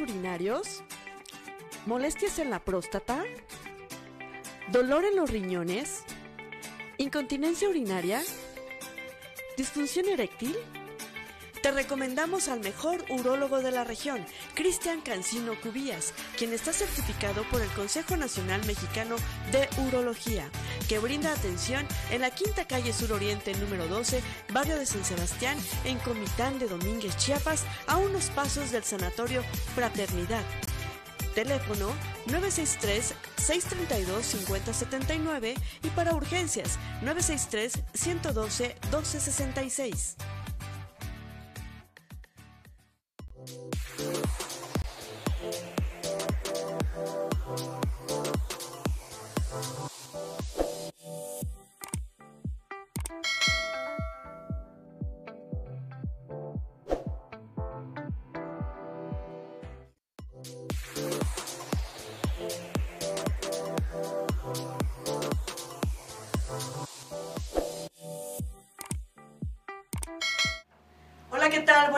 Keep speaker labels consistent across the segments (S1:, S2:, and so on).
S1: urinarios, molestias en la próstata, dolor en los riñones, incontinencia urinaria, disfunción eréctil, te recomendamos al mejor urólogo de la región, Cristian Cancino Cubías, quien está certificado por el Consejo Nacional Mexicano de Urología, que brinda atención en la Quinta Calle Sur Oriente número 12, barrio de San Sebastián, en Comitán de Domínguez, Chiapas, a unos pasos del Sanatorio Fraternidad. Teléfono 963-632-5079 y para urgencias 963-112-1266.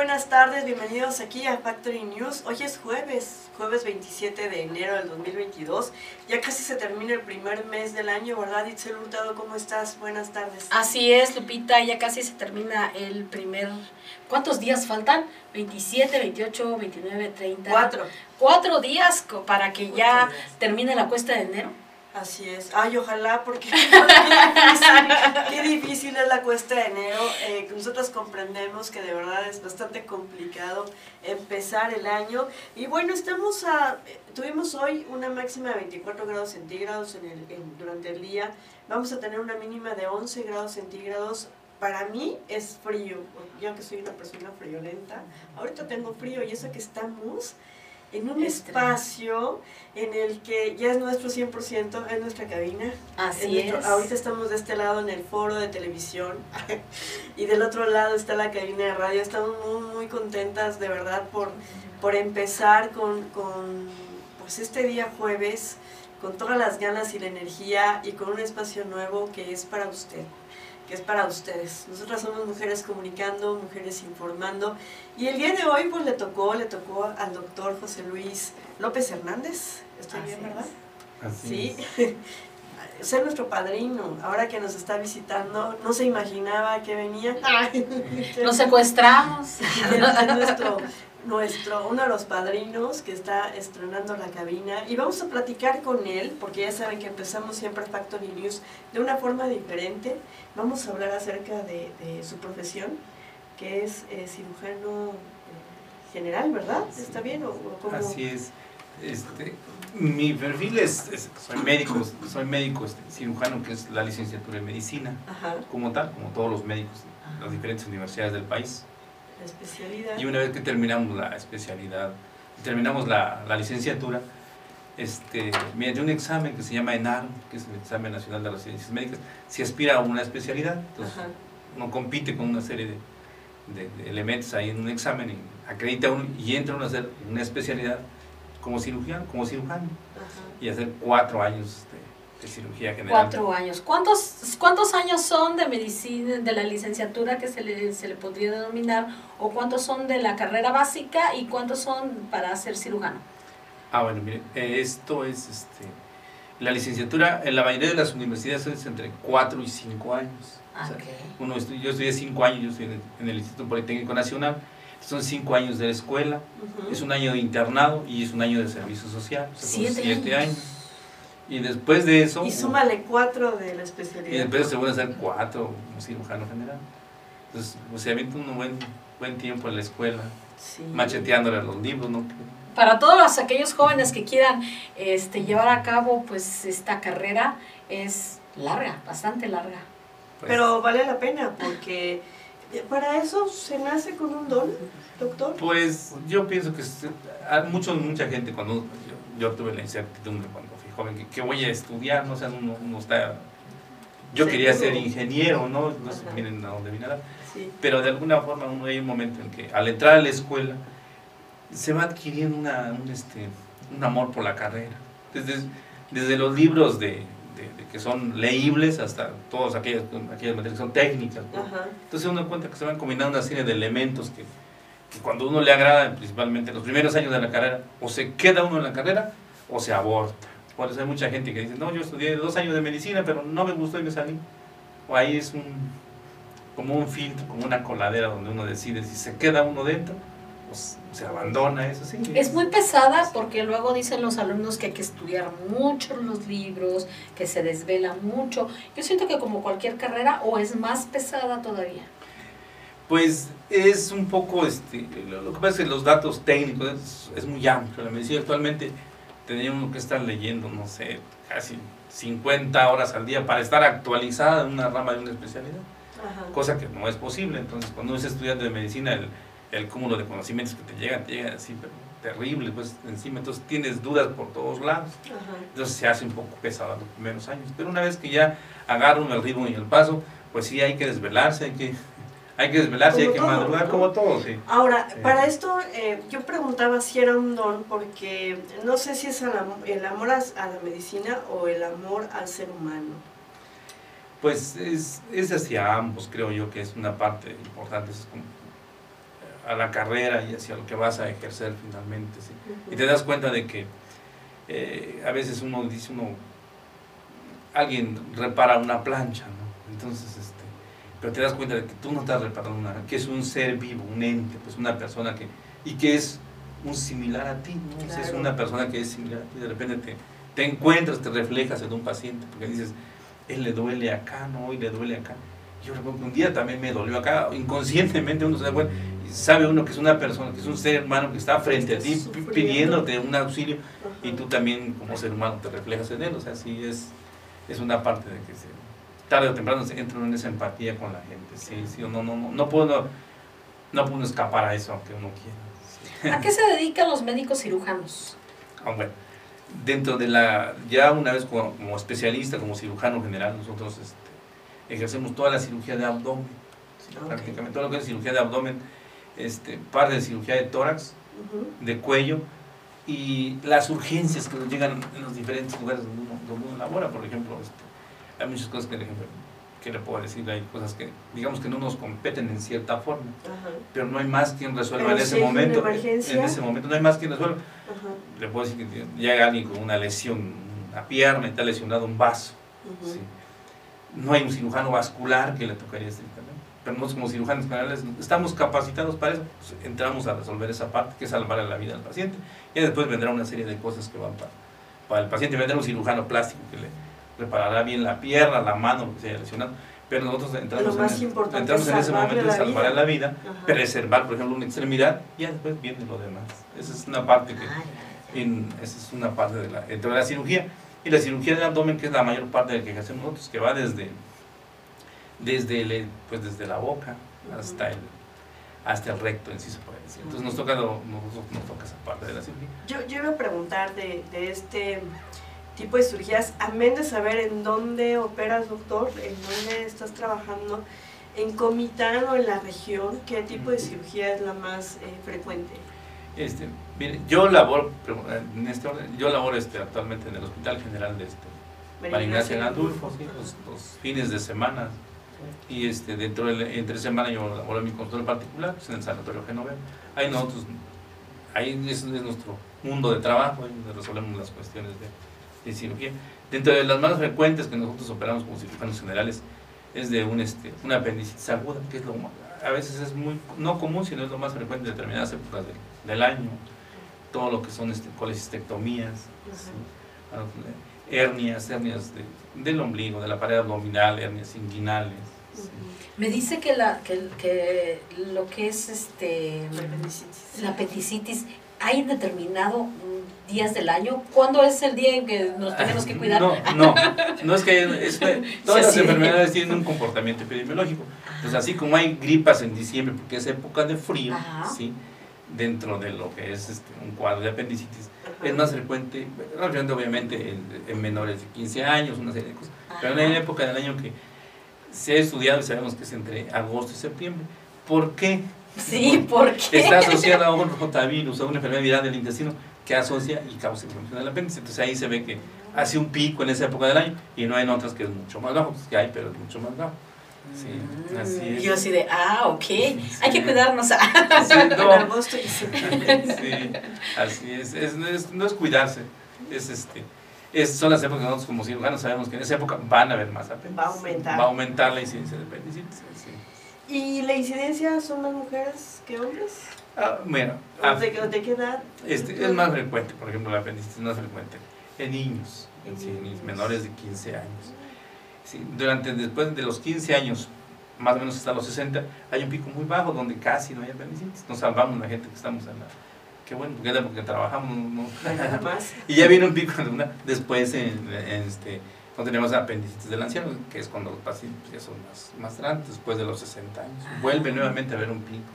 S1: Buenas tardes, bienvenidos aquí a Factory News. Hoy es jueves, jueves 27 de enero del 2022. Ya casi se termina el primer mes del año, ¿verdad? Itzel Hurtado, ¿cómo estás? Buenas tardes.
S2: Así es, Lupita, ya casi se termina el primer... ¿Cuántos días faltan? 27, 28, 29, 30.
S1: Cuatro.
S2: Cuatro días para que ya
S1: días.
S2: termine la cuesta de enero.
S1: Así es. Ay, ojalá, porque qué difícil, es la cuesta de enero. Eh, nosotros comprendemos que de verdad es bastante complicado empezar el año. Y bueno, estamos a, tuvimos hoy una máxima de 24 grados centígrados en el, en- durante el día. Vamos a tener una mínima de 11 grados centígrados. Para mí es frío, yo que soy una persona friolenta. Ahorita tengo frío y eso que estamos en un espacio en el que ya es nuestro 100%, es nuestra cabina.
S2: Así
S1: Es
S2: es.
S1: nuestro- Ahorita estamos de este lado en el foro de televisión y del otro lado está la cabina de radio. Estamos muy, muy contentas de verdad por, por empezar con, con pues este día jueves con todas las ganas y la energía y con un espacio nuevo que es para usted, que es para ustedes. Nosotras somos mujeres comunicando, mujeres informando y el día de hoy pues le tocó, le tocó al doctor José Luis López Hernández. ¿Estoy bien, verdad?
S3: Así
S1: Sí,
S3: es.
S1: ser nuestro padrino, ahora que nos está visitando, no se imaginaba que venía.
S2: Nos secuestramos.
S1: Quiero ser nuestro, nuestro, uno de los padrinos que está estrenando la cabina y vamos a platicar con él, porque ya saben que empezamos siempre Factory News de una forma diferente. Vamos a hablar acerca de, de su profesión, que es eh, cirujano eh, general, ¿verdad? ¿Está bien? ¿O, o cómo?
S3: Así es. Este, mi perfil es, es- soy médico, soy médico este, cirujano, que es la licenciatura en medicina,
S1: Ajá,
S3: como tal, como todos los médicos de las diferentes universidades del país.
S1: La especialidad.
S3: Y una vez que terminamos la especialidad, terminamos la, la licenciatura, este, mediante un examen que se llama ENAR, que es el examen nacional de las ciencias médicas, se aspira a una especialidad. Entonces,
S1: Ajá.
S3: uno compite con una serie de, de- de elementos ahí en un examen y acredita uno y entra uno a hacer una especialidad como cirujano, como cirujano
S1: Ajá.
S3: y hacer cuatro años de, de cirugía general.
S2: Cuatro años. ¿Cuántos, ¿Cuántos años son de medicina, de la licenciatura que se le, se le podría denominar? ¿O cuántos son de la carrera básica y cuántos son para ser cirujano?
S3: Ah, bueno, mire, eh, esto es este, la licenciatura en la mayoría de las universidades es entre cuatro y cinco años. O sea,
S2: Ok.
S3: uno yo estudié cinco años, yo estoy en el, Instituto Politécnico Nacional, son cinco años de la escuela, es un año de internado y es un año de servicio social. o sea,
S2: Siete
S3: siete
S2: años.
S3: años. Y después de eso...
S1: Y súmale cuatro de la especialidad.
S3: Y después se vuelve a hacer cuatro como cirujano general. Entonces, pues, se avienta un buen, buen tiempo en la escuela,
S1: Sí.
S3: macheteándole los libros, ¿no?
S2: Para todos aquellos jóvenes que quieran este, llevar a cabo pues esta carrera es larga, bastante larga.
S3: Pues,
S1: Pero vale la pena porque para eso se nace con un don, doctor.
S3: Pues yo pienso que a mucho, mucha gente cuando yo, tuve la incertidumbre cuando fui joven, que, que voy a estudiar, no sé, uno, uno está... Yo quería ser ingeniero, ¿no? No sé, miren a dónde vine a dar.
S1: Sí.
S3: Pero de alguna forma uno hay un momento en que al entrar a la escuela se va adquiriendo una, un, este, un amor por la carrera. Desde, desde los libros de, de- de que son leíbles hasta todas aquellas, aquellas materias que son técnicas. Entonces uno cuenta que se van combinando una serie de elementos que cuando uno le agrada, principalmente los primeros años de la carrera, o se queda uno en la carrera o se aborta. Por eso hay mucha gente que dice, no, yo estudié dos años de medicina, pero no me gustó y me salí. O ahí es un, como un filtro, como una coladera donde uno decide si se queda uno dentro o se abandona, eso sí.
S2: Es muy pesada porque luego dicen los alumnos que hay que estudiar mucho los libros, que se desvela mucho. Yo siento que como cualquier carrera o es más pesada todavía.
S3: Pues es un poco, este, lo, que pasa es que los datos técnicos es, es muy amplio. La medicina actualmente tenemos que estar leyendo, no sé, casi 50 horas al día para estar actualizada en una rama de una especialidad. Cosa que no es posible. Entonces, cuando uno es estudiante de medicina, el, el cúmulo de conocimientos que te llegan, te llegan así, pero terrible, pues encima, entonces tienes dudas por todos lados. Entonces se hace un poco pesado los primeros años. Pero una vez que ya agarran el ritmo y el paso, pues sí hay que desvelarse, hay que hay que desvelarse, hay que madrugar como todo, sí.
S4: Ahora, para esto eh, yo preguntaba si era un don, porque no sé si es el amor, a, la medicina o el amor al ser humano.
S3: Pues es, es hacia ambos, creo yo que es una parte importante, es como a la carrera y hacia lo que vas a ejercer finalmente. ¿sí? Y te das cuenta de que eh, a veces uno dice, uno, alguien repara una plancha, ¿no? Entonces, pero te das cuenta de que tú no estás reparando nada, que es un ser vivo, un ente, pues una persona que, y que es un similar a ti, ¿no? es una persona que es similar a ti, de repente te, te encuentras, te reflejas en un paciente, porque dices, él le duele acá, ¿no? Hoy le duele acá. Yo recuerdo que un día también me dolió acá, inconscientemente uno se da cuenta, sabe uno que es una persona, que es un ser humano que está frente a ti pidiéndote un auxilio y tú también como ser humano te reflejas en él, o sea, sí es, es una parte de que se, tarde o temprano se entra en esa empatía con la gente, sí, sí, no, no, no, no puedo, no puedo escapar a eso aunque uno quiera.
S2: ¿A qué se dedican los médicos cirujanos?
S3: Ah, bueno, dentro de la, ya una vez como, especialista, como cirujano general, nosotros este, ejercemos toda la cirugía de abdomen, prácticamente todo lo que es cirugía de abdomen, este, parte de cirugía de tórax, de cuello, y las urgencias que nos llegan en los diferentes lugares donde uno, donde uno labora, por ejemplo, este, hay muchas cosas que, que le puedo decir, hay cosas que digamos que no nos competen en cierta forma, pero no hay más quien resuelva en ese momento. En ese momento no hay más quien resuelva. Le puedo decir que llega alguien con una lesión, una pierna y está lesionado un vaso. No hay un cirujano vascular que le tocaría este pero nosotros como cirujanos generales estamos capacitados para eso, pues, entramos a resolver esa parte, que es salvar la vida del paciente, y después vendrá una serie de cosas que van para, para el paciente, vendrá un cirujano plástico que le preparará bien la pierna, la mano, lo que se haya lesionado. Pero nosotros entramos, en, entramos en, ese momento de salvar la vida, preservar, por ejemplo, una extremidad, y después viene lo demás. Esa es una parte que, en, esa es una parte de la, de la cirugía. Y la cirugía del abdomen, que es la mayor parte de la que hacemos nosotros, que va desde, desde, el, pues desde la boca hasta el, hasta el recto en sí se puede decir. Entonces nos toca, nos, nos toca esa parte de la cirugía.
S4: Yo, yo iba a preguntar de, de este tipo de cirugías, amén de saber en dónde operas, doctor, en dónde estás trabajando, en Comitán o en la región, ¿qué tipo de cirugía es la más eh, frecuente?
S3: Este, mire, yo laboro, en este orden, yo laboro este, actualmente en el Hospital General de este, María en Andulfo, los, fines de semana. Y este, dentro de, entre semana yo laboro en mi consultorio particular, pues, en el Sanatorio Genoveva. Ahí nosotros, ahí es, es nuestro mundo de trabajo, donde resolvemos las cuestiones de, de cirugía. Dentro de las más frecuentes que nosotros operamos como cirujanos generales es de un, este, una apendicitis aguda, que es lo a veces es muy, no común, sino es lo más frecuente en determinadas épocas del, año. Todo lo que son este, colecistectomías, hernias, hernias del ombligo, de la pared abdominal, hernias inguinales.
S2: Me dice que, la, que, que, lo que es este, la apendicitis ¿Hay determinado días del año? ¿Cuándo es el día en que nos tenemos que cuidar?
S3: No, no, no es que, todas las enfermedades tienen un comportamiento epidemiológico. Entonces, así como hay gripas en diciembre, porque es época de frío, ¿sí? dentro de lo que es este, un cuadro de apendicitis, es más frecuente, obviamente en, menores de 15 años, una serie de cosas, pero hay una época del año que se ha estudiado y sabemos que es entre agosto y septiembre. ¿Por qué?
S2: Sí, porque
S3: está asociada a un rotavirus, a una enfermedad viral del intestino que asocia y causa inflamación del apéndice. Entonces ahí se ve que hace un pico en esa época del año y no hay en otras que es mucho más bajo, pues que hay, pero es mucho más bajo. Sí,
S2: Mm,
S3: así es.
S2: Yo así de, ah, ok,
S3: Sí.
S2: hay que cuidarnos.
S3: Sí, no,
S4: agosto y
S3: sí, así es. Es- no es. No es cuidarse, es este. Es, son las épocas que nosotros como cirujanos sabemos que en esa época van a haber más apéndices.
S4: Va a aumentar.
S3: Va a aumentar la incidencia de apendicitis.
S4: ¿Y la incidencia son más mujeres que hombres?
S3: Ah, bueno,
S4: ¿O
S3: ah,
S4: de, de qué edad?
S3: este, es más frecuente, por ejemplo, la apendicitis es más frecuente en niños, en sí, en niños menores de 15 años. Sí, durante, después de los 15 años, más o menos hasta los 60, hay un pico muy bajo donde casi no hay apendicitis. Nos salvamos la gente que estamos en la... Qué bueno, porque porque trabajamos, no-. Y ya viene un pico de una, después en, en este, cuando tenemos apendicitis del anciano, que es cuando los pacientes ya son más, más grandes, después de los 60 años. Vuelve nuevamente a haber un pico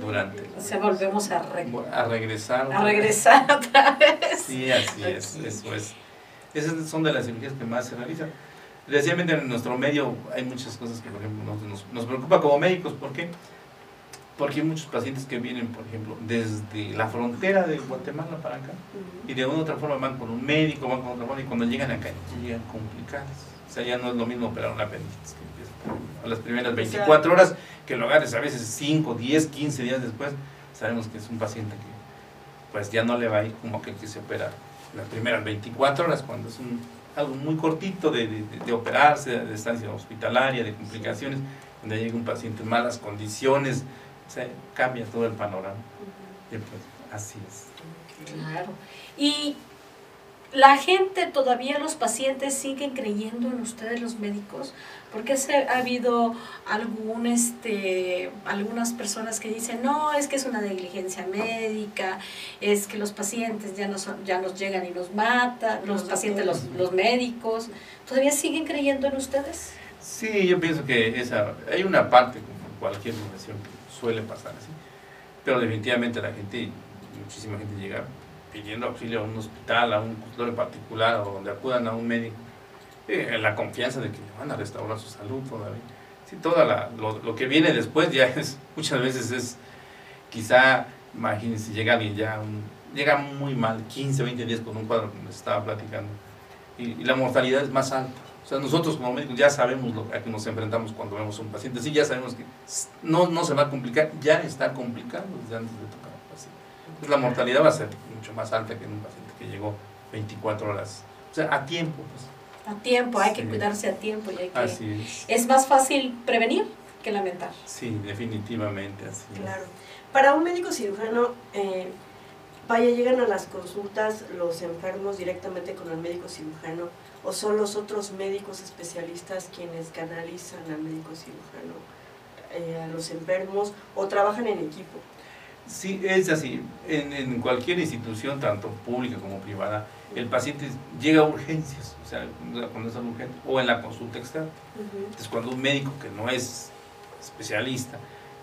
S3: durante
S2: O sea, volvemos a, re-
S3: a regresar.
S2: a regresar otra vez.
S3: Sí, así es, eso es. Esas son de las cirugías que más se realizan. Desgraciadamente en nuestro medio hay muchas cosas que, por ejemplo, nos, nos, nos preocupa como médicos. ¿Por qué? Porque hay muchos pacientes que vienen, por ejemplo, desde la frontera de Guatemala para acá y de una u otra forma van con un médico, van con otra forma y cuando llegan acá llegan complicadas. O sea, ya no es lo mismo operar una apendicitis que empieza a las primeras 24 horas que lo agarres a veces 5, 10, 15 días después. Sabemos que es un paciente que pues ya no le va a ir como que, que se opera las primeras 24 horas cuando es un, algo muy cortito de, de, de operarse, de estancia hospitalaria, de complicaciones, donde llega un paciente en malas condiciones, o sea, cambia todo el panorama. Y pues, así es.
S2: Claro. Y la gente, todavía los pacientes siguen creyendo en ustedes los médicos, porque se, ha habido algún, este, algunas personas que dicen, no, es que es una negligencia médica, es que los pacientes ya, no son, ya nos llegan y nos matan, los
S4: Los
S2: pacientes, los, los médicos, ¿todavía siguen creyendo en ustedes?
S3: Sí, yo pienso que esa, hay una parte, como en cualquier profesión, que suele pasar así, pero definitivamente la gente, muchísima gente llega pidiendo auxilio a un hospital, a un consultorio particular o donde acudan a un médico, eh, la confianza de que van a restaurar su salud todavía. Sí, toda la, lo, lo que viene después ya es, muchas veces es, quizá, imagínense, llega alguien ya, llega muy mal, 15, 20 días con un cuadro como les estaba platicando, y, la mortalidad es más alta. O sea, nosotros como médicos ya sabemos lo a que nos enfrentamos cuando vemos un paciente, sí, ya sabemos que no, no se va a complicar, ya está complicado desde antes de tocar Entonces la mortalidad va a ser mucho más alta que en un paciente que llegó 24 horas, o sea, a tiempo. Pues.
S2: A tiempo, hay que cuidarse a tiempo y hay que...
S3: Así es.
S2: Es más fácil prevenir que lamentar.
S3: Sí, definitivamente así es.
S4: Claro. Para un médico cirujano, eh, vaya, llegan a las consultas los enfermos directamente con el médico cirujano o son los otros médicos especialistas quienes canalizan al médico cirujano eh, a los enfermos o trabajan en equipo.
S3: Sí, es así. En, en cualquier institución, tanto pública como privada, el paciente llega a urgencias, o sea, cuando es urgente, o en la consulta externa. Entonces, cuando un médico que no es especialista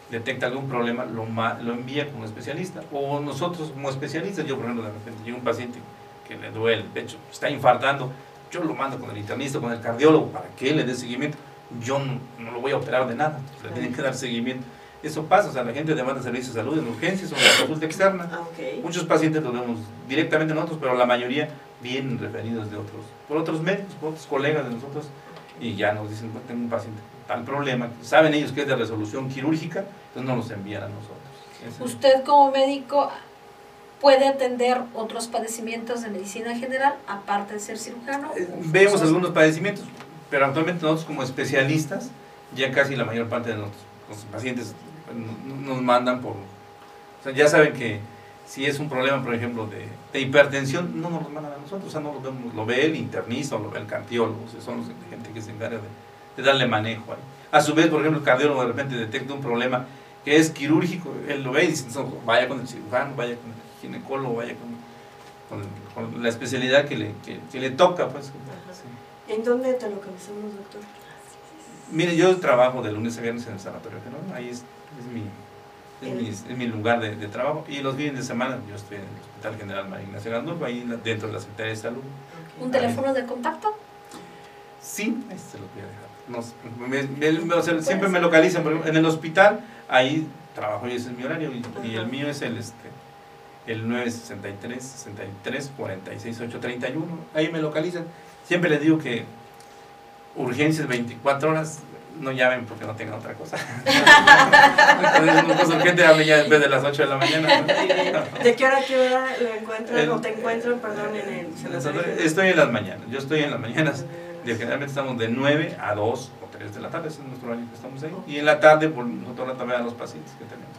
S3: detecta algún problema, lo, lo envía como especialista. O nosotros como especialistas, yo por ejemplo, de repente llega un paciente que le duele el pecho, está infartando, yo lo mando con el internista, con el cardiólogo, para que él le dé seguimiento. Yo no, no lo voy a operar de nada, le tienen que dar seguimiento. Eso pasa, o sea, la gente demanda servicios de salud en urgencias o en la consulta externa.
S4: Ah.
S3: Muchos pacientes los vemos directamente nosotros, pero la mayoría vienen referidos de otros, por otros médicos, por otros colegas de nosotros, y ya nos dicen, pues tengo un paciente tal problema, saben ellos que es de resolución quirúrgica, entonces no los envían a nosotros. Ese-
S2: Usted como médico puede atender otros padecimientos de medicina general, aparte de ser cirujano.
S3: Eh, Vemos algunos padecimientos, pero actualmente nosotros como especialistas, ya casi la mayor parte de nuestros los pacientes nos mandan por... O sea, ya saben que si es un problema, por ejemplo, de, de hipertensión, no nos lo mandan a nosotros, o sea, no lo, vemos, lo ve el internista o lo ve el cardiólogo, o sea, son los, gente que se encarga de, de darle manejo ahí. A su vez, por ejemplo, el cardiólogo de repente detecta un problema que es quirúrgico, él lo ve y dice, "No, vaya con el cirujano, vaya con el ginecólogo, vaya con, con- con la especialidad que le, que, que le toca, pues. sí.
S4: ¿En dónde te localizamos, doctor?
S3: Mire, yo trabajo de lunes a viernes en el Sanatorio General, ahí es, es mi, es mi, es mi lugar de, de trabajo. Y los fines de semana yo estoy en el Hospital General María Ignacia Gandolfo, ahí dentro de la Secretaría de Salud.
S2: ¿Un teléfono de contacto?
S3: Sí, ahí se lo voy a dejar. No sé, me- me- me- o sea, siempre me localizan por ejemplo, en el hospital, ahí trabajo y ese es mi horario. Y, y el mío es el, este, el 963 63 46 831. Ahí me localizan. Siempre les digo que urgencias 24 horas, no llamen porque no tengan otra cosa. Entonces, urgente hable ya después de las 8 de la mañana.
S1: ¿De qué hora a qué hora lo encuentran o te encuentran, perdón, en el
S3: sanatorio? Estoy en las mañanas, yo estoy en las mañanas. Generalmente estamos de 9 a 2 o 3 de la tarde, ese es nuestro horario que estamos ahí. Y en la tarde, por nosotros también a los pacientes que tenemos.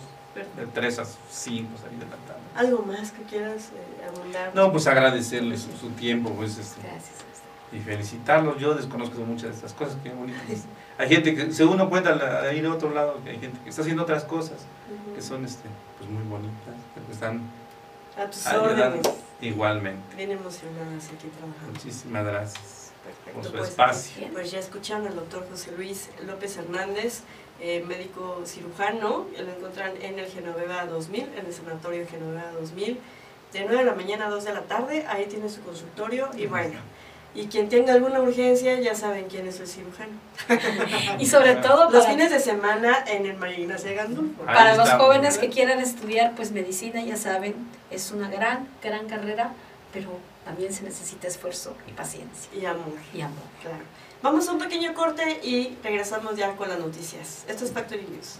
S3: De 3 a 5 salir de la tarde.
S1: ¿Algo más que quieras eh, abundar?
S3: No, pues agradecerles su, su tiempo, pues. Este, Gracias y felicitarlos. Yo desconozco muchas de estas cosas, que bonitas. Hay gente que, según uno cuenta, a ir a otro lado, que hay gente que está haciendo otras cosas que son este, pues muy bonitas, que están
S1: a tus órdenes.
S3: Igualmente.
S1: Bien emocionadas aquí trabajando.
S3: Muchísimas gracias por su pues, espacio.
S1: Pues ya escucharon al doctor José Luis López Hernández, eh, médico cirujano, lo encuentran en el Genoveva 2000, en el Sanatorio Genoveva 2000, de 9 de la mañana a 2 de la tarde, ahí tiene su consultorio y bueno y quien tenga alguna urgencia ya saben quién es el cirujano.
S2: y sobre todo
S1: los fines de semana en el María de Gandulfo.
S2: Para los jóvenes que quieran estudiar pues medicina, ya saben, es una gran, gran carrera, pero también se necesita esfuerzo y paciencia.
S1: Y amor.
S2: Y amor.
S1: Claro. Vamos a un pequeño corte y regresamos ya con las noticias. Esto es Factory News.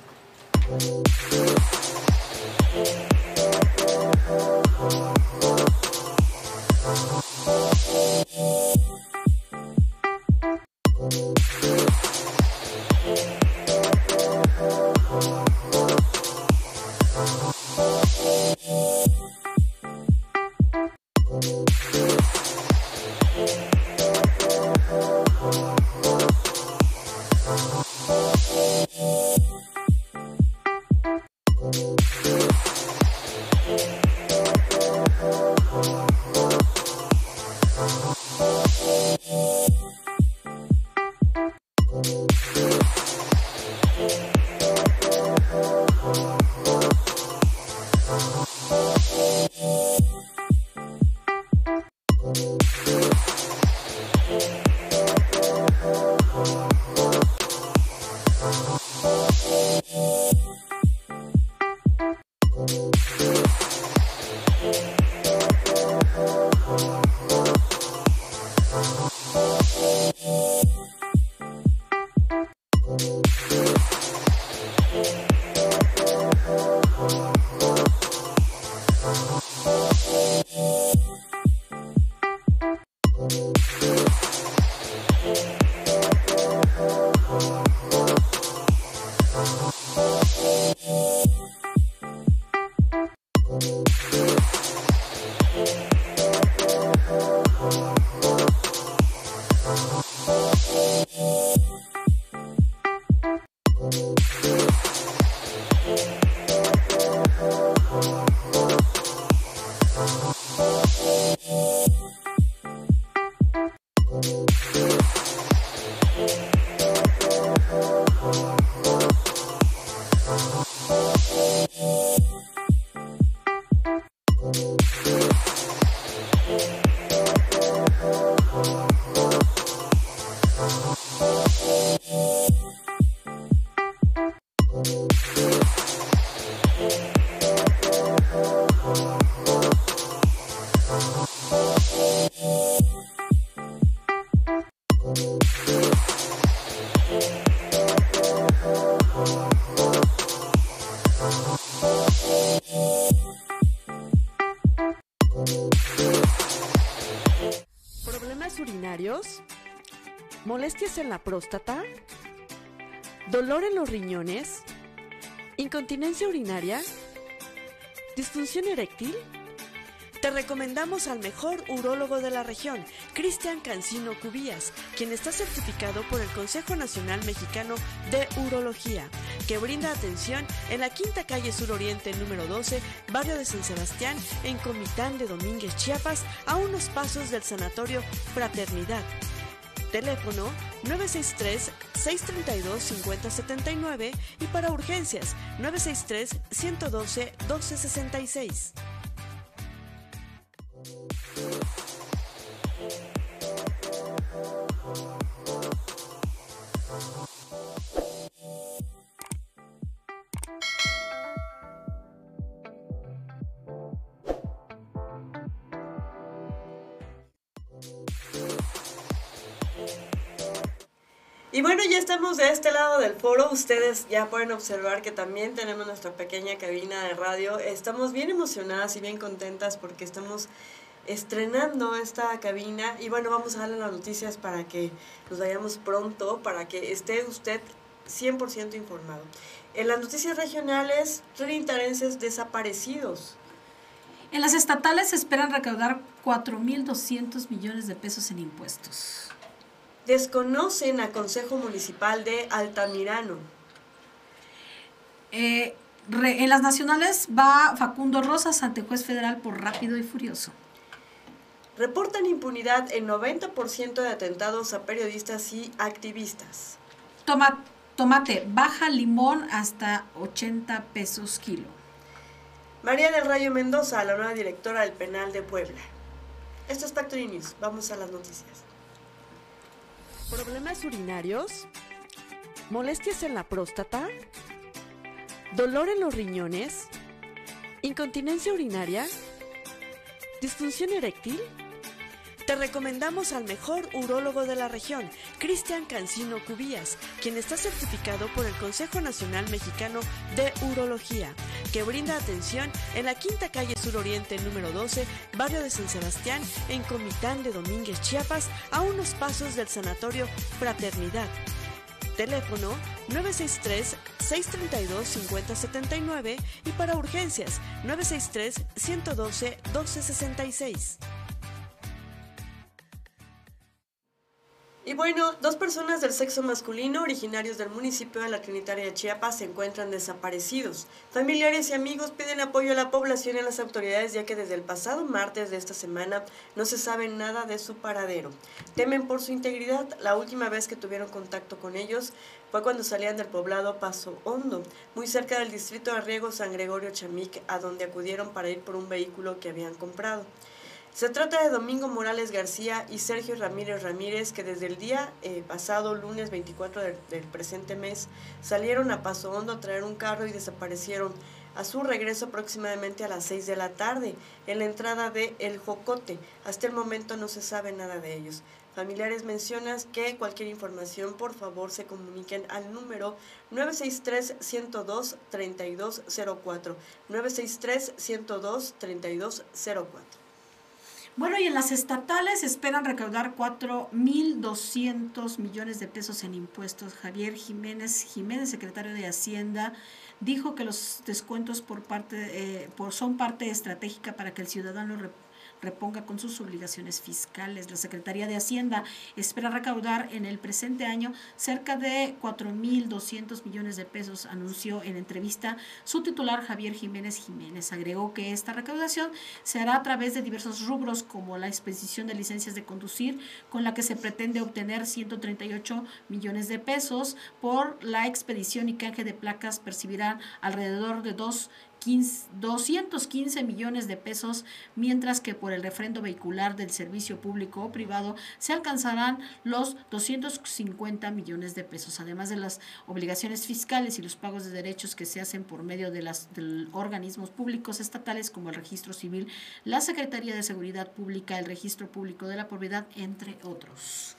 S5: La próstata, dolor en los riñones, incontinencia urinaria, disfunción eréctil, te recomendamos al mejor urólogo de la región, Cristian Cancino Cubías, quien está certificado por el Consejo Nacional Mexicano de Urología, que brinda atención en la Quinta Calle Sur Oriente número 12, barrio de San Sebastián, en Comitán de Domínguez, Chiapas, a unos pasos del Sanatorio Fraternidad. Teléfono 963-632-5079 y para urgencias 963-112-1266.
S1: Y bueno, ya estamos de este lado del foro. Ustedes ya pueden observar que también tenemos nuestra pequeña cabina de radio. Estamos bien emocionadas y bien contentas porque estamos estrenando esta cabina y bueno, vamos a darle las noticias para que nos vayamos pronto, para que esté usted 100% informado. En las noticias regionales, trinitarenses desaparecidos.
S2: En las estatales se esperan recaudar 4.200 millones de pesos en impuestos.
S1: Desconocen a Consejo Municipal de Altamirano.
S2: Eh, en las nacionales va Facundo Rosas ante juez federal por rápido y furioso.
S1: Reportan impunidad en 90% de atentados a periodistas y activistas.
S2: Toma, tomate, baja limón hasta 80 pesos kilo.
S1: María del Rayo Mendoza, la nueva directora del penal de Puebla. Esto es Factory News. Vamos a las noticias.
S5: ¿Problemas urinarios? ¿Molestias en la próstata? ¿Dolor en los riñones? ¿Incontinencia urinaria? ¿Disfunción eréctil? Te recomendamos al mejor urólogo de la región, Cristian Cancino Cubías, quien está certificado por el Consejo Nacional Mexicano de Urología, que brinda atención en la Quinta Calle Suroriente número 12, barrio de San Sebastián, en Comitán de Domínguez, Chiapas, a unos pasos del Sanatorio Fraternidad. Teléfono 963-632-5079 y para urgencias 963-112-1266.
S1: Y bueno, dos personas del sexo masculino originarios del municipio de la Trinitaria de Chiapas se encuentran desaparecidos. Familiares y amigos piden apoyo a la población y a las autoridades ya que desde el pasado martes de esta semana no se sabe nada de su paradero. Temen por su integridad. La última vez que tuvieron contacto con ellos fue cuando salían del poblado Paso Hondo, muy cerca del distrito de Riego San Gregorio Chamic, a donde acudieron para ir por un vehículo que habían comprado. Se trata de Domingo Morales García y Sergio Ramírez Ramírez, que desde el día eh, pasado, lunes 24 del, del, presente mes, salieron a Paso Hondo a traer un carro y desaparecieron a su regreso aproximadamente a las 6 de la tarde, en la entrada de El Jocote. Hasta el momento no se sabe nada de ellos. Familiares mencionan que cualquier información, por favor, se comuniquen al número 963-102-3204. 963-102-3204.
S2: Bueno, y en las estatales esperan recaudar 4.200 millones de pesos en impuestos. Javier Jiménez Jiménez, secretario de Hacienda, dijo que los descuentos por parte eh, por, son parte estratégica para que el ciudadano reponga con sus obligaciones fiscales. La Secretaría de Hacienda espera recaudar en el presente año cerca de 4.200 millones de pesos, anunció en entrevista su titular Javier Jiménez Jiménez. Agregó que esta recaudación se hará a través de diversos rubros como la expedición de licencias de conducir, con la que se pretende obtener 138 millones de pesos. Por la expedición y canje de placas percibirán alrededor de 2 215 millones de pesos, mientras que por el refrendo vehicular del servicio público o privado se alcanzarán los 250 millones de pesos, además de las obligaciones fiscales y los pagos de derechos que se hacen por medio de las de organismos públicos estatales como el Registro Civil, la Secretaría de Seguridad Pública, el Registro Público de la Propiedad, entre otros.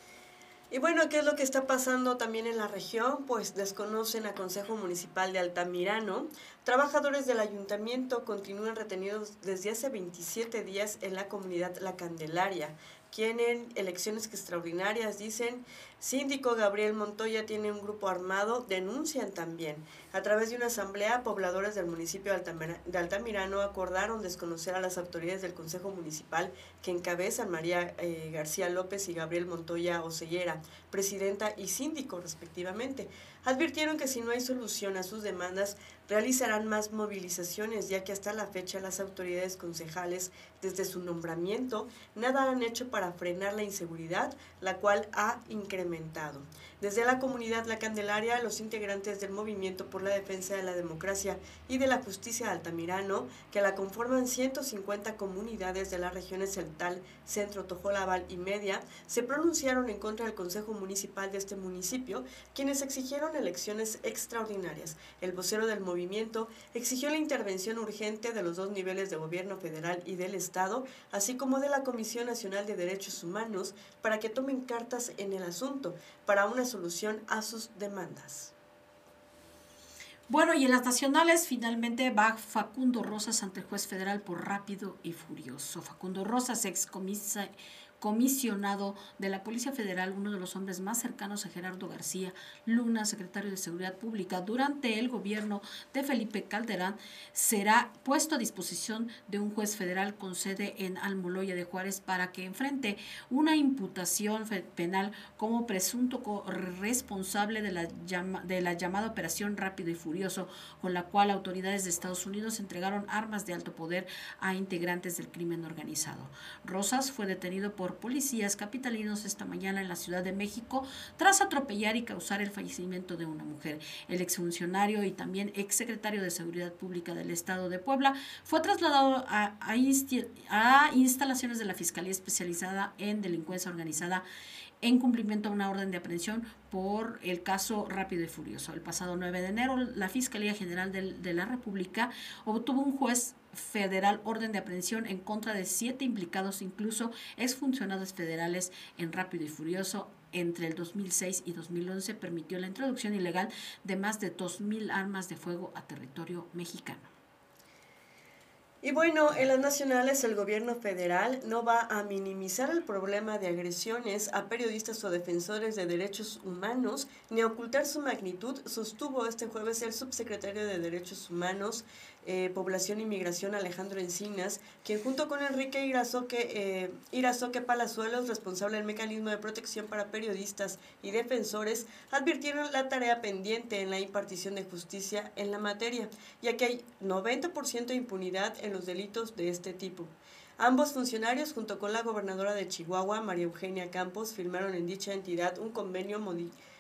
S1: Y bueno, ¿qué es lo que está pasando también en la región? Pues desconocen al Consejo Municipal de Altamirano. Trabajadores del ayuntamiento continúan retenidos desde hace 27 días en la comunidad La Candelaria. Quieren elecciones extraordinarias, dicen. Síndico Gabriel Montoya tiene un grupo armado, denuncian también. A través de una asamblea, pobladores del municipio de Altamirano acordaron desconocer a las autoridades del Consejo Municipal que encabezan María eh, García López y Gabriel Montoya Ocellera, presidenta y síndico respectivamente. Advirtieron que si no hay solución a sus demandas, realizarán más movilizaciones, ya que hasta la fecha las autoridades concejales, desde su nombramiento, nada han hecho para frenar la inseguridad, la cual ha incrementado. Desde la comunidad La Candelaria, los integrantes del Movimiento por la Defensa de la Democracia y de la Justicia de Altamirano, que la conforman 150 comunidades de las regiones Celtal, Centro, Tojolabal y Media, se pronunciaron en contra del Consejo Municipal de este municipio, quienes exigieron elecciones extraordinarias. El vocero del movimiento movimiento exigió la intervención urgente de los dos niveles de gobierno federal y del Estado, así como de la Comisión Nacional de Derechos Humanos, para que tomen cartas en el asunto para una solución a sus demandas.
S2: Bueno, y en las nacionales finalmente va Facundo Rosas ante el juez federal por rápido y furioso. Facundo Rosas, ex comisionado de la Policía Federal, uno de los hombres más cercanos a Gerardo García Luna, secretario de Seguridad Pública, durante el gobierno de Felipe Calderán, será puesto a disposición de un juez federal con sede en Almoloya de Juárez para que enfrente una imputación penal como presunto responsable de la, de la llamada Operación Rápido y Furioso, con la cual autoridades de Estados Unidos entregaron armas de alto poder a integrantes del crimen organizado. Rosas fue detenido por policías capitalinos esta mañana en la Ciudad de México tras atropellar y causar el fallecimiento de una mujer. El exfuncionario y también exsecretario de Seguridad Pública del Estado de Puebla fue trasladado a, instalaciones de la Fiscalía Especializada en Delincuencia Organizada en cumplimiento a una orden de aprehensión por el caso Rápido y Furioso. El pasado 9 de enero, la Fiscalía General de, la República obtuvo un juez federal orden de aprehensión en contra de siete implicados, incluso exfuncionados federales en Rápido y Furioso. Entre el 2006 y 2011 permitió la introducción ilegal de más de 2.000 armas de fuego a territorio mexicano.
S1: Y bueno, en las nacionales el gobierno federal no va a minimizar el problema de agresiones a periodistas o defensores de derechos humanos ni a ocultar su magnitud, sostuvo este jueves el subsecretario de Derechos Humanos, eh, Población y Migración Alejandro Encinas, quien junto con Enrique Irazoque, eh, Irazoque Palazuelos, responsable del mecanismo de protección para periodistas y defensores, advirtieron la tarea pendiente en la impartición de justicia en la materia, ya que hay 90% de impunidad en los delitos de este tipo. Ambos funcionarios, junto con la gobernadora de Chihuahua, María Eugenia Campos, firmaron en dicha entidad un convenio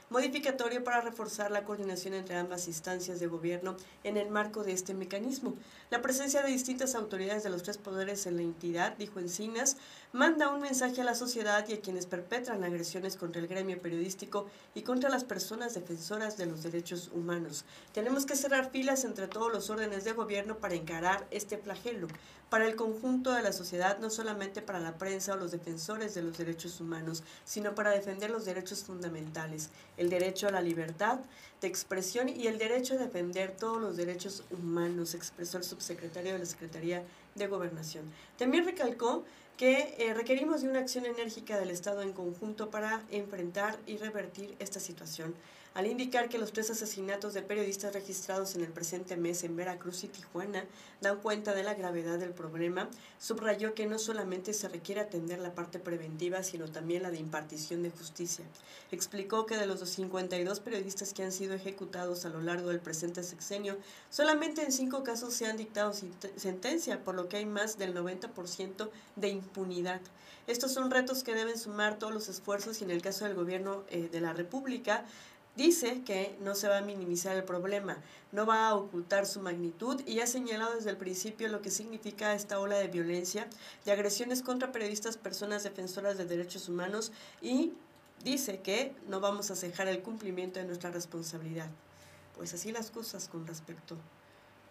S1: modificatorio para reforzar la coordinación entre ambas instancias de gobierno en el marco de este mecanismo. La presencia de distintas autoridades de los tres poderes en la entidad, dijo Encinas, manda un mensaje a la sociedad y a quienes perpetran agresiones contra el gremio periodístico y contra las personas defensoras de los derechos humanos. Tenemos que cerrar filas entre todos los órdenes de gobierno para encarar este flagelo, para el conjunto de la sociedad, no solamente para la prensa o los defensores de los derechos humanos, sino para defender los derechos fundamentales el derecho a la libertad de expresión y el derecho a defender todos los derechos humanos, expresó el subsecretario de la Secretaría de Gobernación. También recalcó que eh, requerimos de una acción enérgica del Estado en conjunto para enfrentar y revertir esta situación al indicar que los tres asesinatos de periodistas registrados en el presente mes en Veracruz y Tijuana dan cuenta de la gravedad del problema, subrayó que no solamente se requiere atender la parte preventiva, sino también la de impartición de justicia. Explicó que de los 52 periodistas que han sido ejecutados a lo largo del presente sexenio, solamente en cinco casos se han dictado sentencia, por lo que hay más del 90% de impunidad. Estos son retos que deben sumar todos los esfuerzos y en el caso del gobierno eh, de la República, Dice que no se va a minimizar el problema, no va a ocultar su magnitud y ha señalado desde el principio lo que significa esta ola de violencia, de agresiones contra periodistas, personas defensoras de derechos humanos y dice que no vamos a cejar el cumplimiento de nuestra responsabilidad. Pues así las cosas con respecto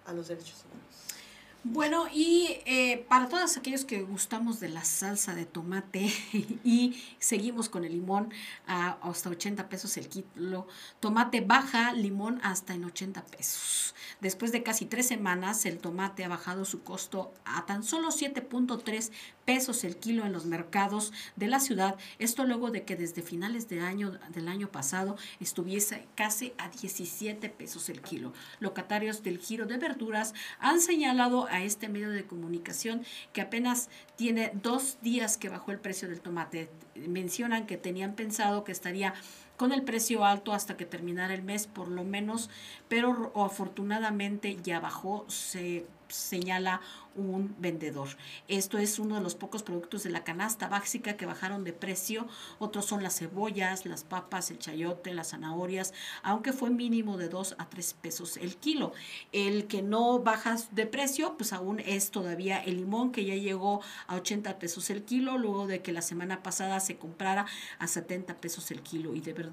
S1: a los derechos humanos.
S2: Bueno, y eh, para todos aquellos que gustamos de la salsa de tomate y seguimos con el limón a hasta 80 pesos el kilo, tomate baja, limón hasta en 80 pesos. Después de casi tres semanas, el tomate ha bajado su costo a tan solo 7.3 pesos el kilo en los mercados de la ciudad. Esto luego de que desde finales de año, del año pasado estuviese casi a 17 pesos el kilo. Locatarios del giro de verduras han señalado a este medio de comunicación que apenas tiene dos días que bajó el precio del tomate. Mencionan que tenían pensado que estaría con el precio alto hasta que terminara el mes por lo menos, pero afortunadamente ya bajó, se señala un vendedor. Esto es uno de los pocos productos de la canasta básica que bajaron de precio. Otros son las cebollas, las papas, el chayote, las zanahorias, aunque fue mínimo de 2 a 3 pesos el kilo. El que no baja de precio, pues aún es todavía el limón que ya llegó a 80 pesos el kilo, luego de que la semana pasada se comprara a 70 pesos el kilo. Y de verdad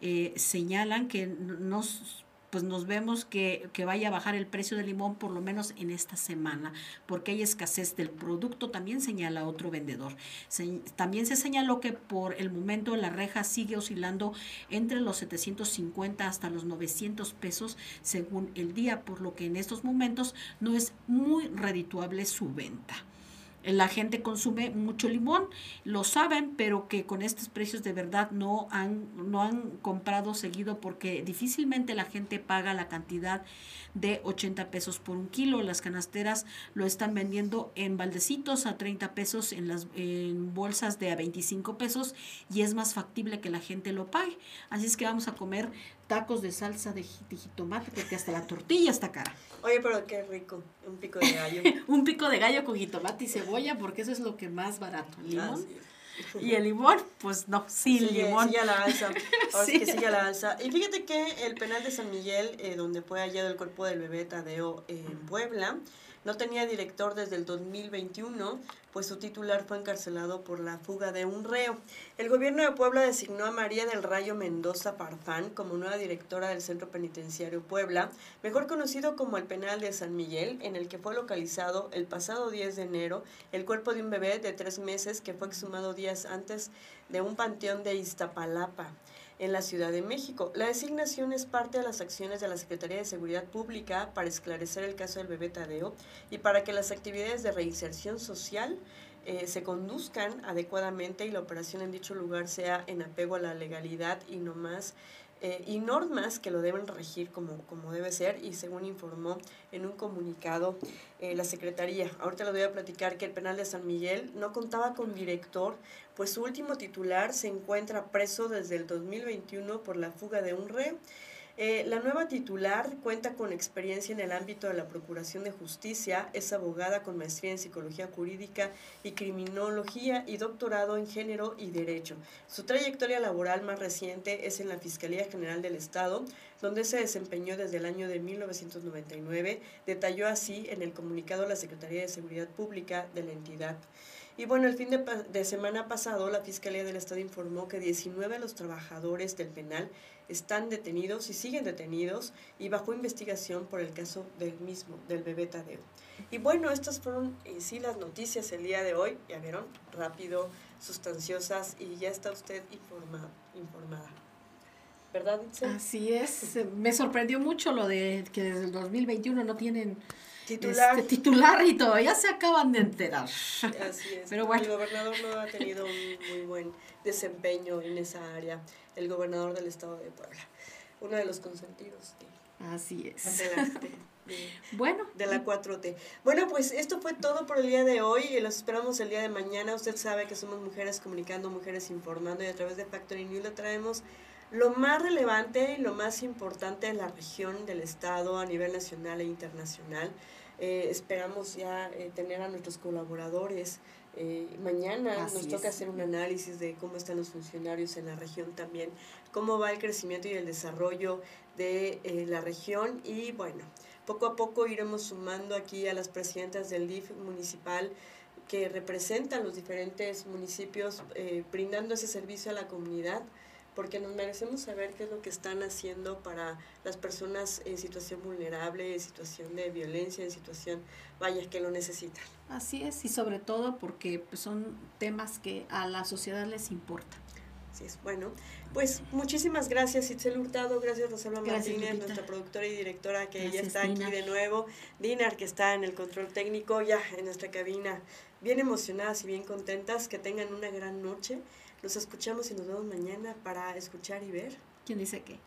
S2: eh, señalan que nos pues nos vemos que, que, vaya a bajar el precio del limón por lo menos en esta semana, porque hay escasez del producto, también señala otro vendedor. también se señaló que por el momento la reja sigue oscilando entre los 750 hasta los 900 pesos según el día, por lo que en estos momentos no es muy redituable su venta la gente consume mucho limón, lo saben, pero que con estos precios de verdad no han, no han comprado seguido porque difícilmente la gente paga la cantidad de 80 pesos por un kilo. Las canasteras lo están vendiendo en baldecitos a 30 pesos, en las en bolsas de a 25 pesos y es más factible que la gente lo pague. Así es que vamos a comer tacos de salsa de, jitomate, porque hasta la tortilla está cara.
S1: Oye, pero qué rico, un pico de gallo.
S2: un pico de gallo con jitomate y cebolla, porque eso es lo que más barato. Limón. Y el limón, pues no, sin limón.
S1: Sigue a la alza. Ahora sí. que sigue a la alza. Y fíjate que el penal de San Miguel, eh, donde fue hallado el cuerpo del bebé Tadeo en Puebla, no tenía director desde el 2021, pues su titular fue encarcelado por la fuga de un reo. El gobierno de Puebla designó a María del Rayo Mendoza Parfán como nueva directora del Centro Penitenciario Puebla, mejor conocido como el Penal de San Miguel, en el que fue localizado el pasado 10 de enero el cuerpo de un bebé de tres meses que fue exhumado días antes de un panteón de Iztapalapa en la Ciudad de México. La designación es parte de las acciones de la Secretaría de Seguridad Pública para esclarecer el caso del bebé Tadeo y para que las actividades de reinserción social eh, se conduzcan adecuadamente y la operación en dicho lugar sea en apego a la legalidad y no más eh, y normas que lo deben regir como, como debe ser y según informó en un comunicado eh, la Secretaría. Ahorita le voy a platicar que el penal de San Miguel no contaba con director, pues su último titular se encuentra preso desde el 2021 por la fuga de un reo. Eh, la nueva titular cuenta con experiencia en el ámbito de la Procuración de Justicia, es abogada con maestría en Psicología Jurídica y Criminología y doctorado en Género y Derecho. Su trayectoria laboral más reciente es en la Fiscalía General del Estado, donde se desempeñó desde el año de 1999, detalló así en el comunicado la Secretaría de Seguridad Pública de la entidad. Y bueno, el fin de, de, semana pasado, la Fiscalía del Estado informó que 19 de los trabajadores del penal están detenidos y siguen detenidos y bajo investigación por el caso del mismo, del bebé Tadeo. Y bueno, estas fueron en sí las noticias el día de hoy, ya vieron, rápido, sustanciosas y ya está usted informada. informada. ¿Verdad,
S2: Así es. Me sorprendió mucho lo de que desde el 2021 no tienen
S1: titular,
S2: este, titular y todavía se acaban de enterar.
S1: Así es. Pero bueno. El gobernador no ha tenido un muy buen desempeño en esa área el gobernador del estado de Puebla, uno de los consentidos.
S2: Así es.
S1: De bueno. De la 4T. Bueno, pues esto fue todo por el día de hoy. y Los esperamos el día de mañana. Usted sabe que somos mujeres comunicando, mujeres informando y a través de Factory News le traemos lo más relevante y lo más importante de la región, del Estado, a nivel nacional e internacional. Eh, esperamos ya eh, tener a nuestros colaboradores eh, mañana nos toca hacer un análisis de cómo están los funcionarios en la región también, cómo va el crecimiento y el desarrollo de eh, la región. Y bueno, poco a poco iremos sumando aquí a las presidentas del DIF municipal que representan los diferentes municipios eh, brindando ese servicio a la comunidad porque nos merecemos saber qué es lo que están haciendo para las personas en situación vulnerable, en situación de violencia, en situación, vaya, que lo necesitan.
S2: Así es, y sobre todo porque pues, son temas que a la sociedad les importa.
S1: Así es, bueno, pues muchísimas gracias Itzel Hurtado, gracias Rosalba Martínez, nuestra productora y directora que ya está aquí de nuevo, Dinar que está en el control técnico, ya en nuestra cabina, bien emocionadas y bien contentas, que tengan una gran noche. Nos escuchamos y nos vemos mañana para escuchar y ver.
S2: ¿Quién dice qué?